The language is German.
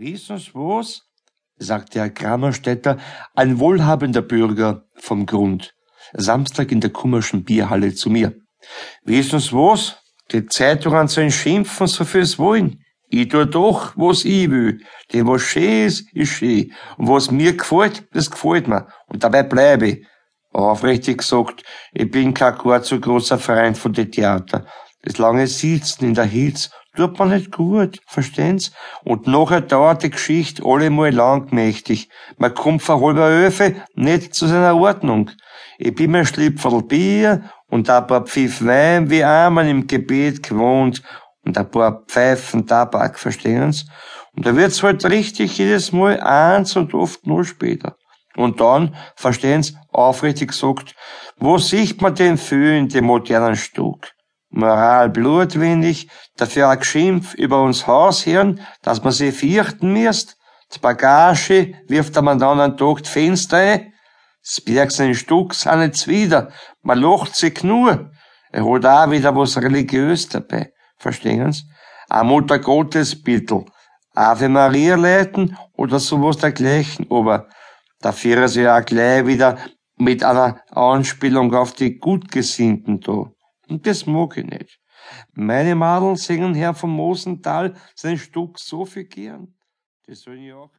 Wissen's was? sagte Herr Kramerstädter, ein wohlhabender Bürger vom Grund, Samstag in der Kummerschen Bierhalle zu mir. Wissen's was? Die Zeitungen sollen schimpfen, so fürs Wollen. Ich tu doch, was ich will. Denn was schön ist, ist schön. Und was mir gefällt, das gefällt mir. Und dabei bleibe ich. Aufrichtig gesagt, ich bin kein gar zu großer Freund von den Theater. Das lange Sitzen in der Hitze tut man nicht gut, verstehen's? Und nachher dauert die Geschichte allemal langmächtig. Man kommt vor halber Öfe nicht zu seiner Ordnung. Ich bin mir Schlipferl Bier und ein paar Pfiff Wein wie einmal im Gebet gewohnt und ein paar Pfeifen Tabak, verstehen's? Und da wird's halt richtig jedes Mal eins und oft nur später. Und dann, verstehen's, aufrichtig gesagt, wo sieht man den in dem modernen Stück? Moral blutwindig, dafür ein Geschimpf über uns Hausherren, dass man sie fürchten müsst. Die Bagage wirft am anderen Tag die Fenster ein. Das Bergs ein Stück sind jetzt wieder. Man lacht sich nur. Er holt auch wieder was religiös dabei. Verstehen Sie? Ein Mutter Gottes Bittel. Ave Maria leiten oder sowas dergleichen. Aber dafür ist ja auch gleich wieder mit einer Anspielung auf die Gutgesinnten da. Und das mag ich nicht. Meine Madeln singen Herr vom Mosental sein Stück so viel gern. Das sollen ja auch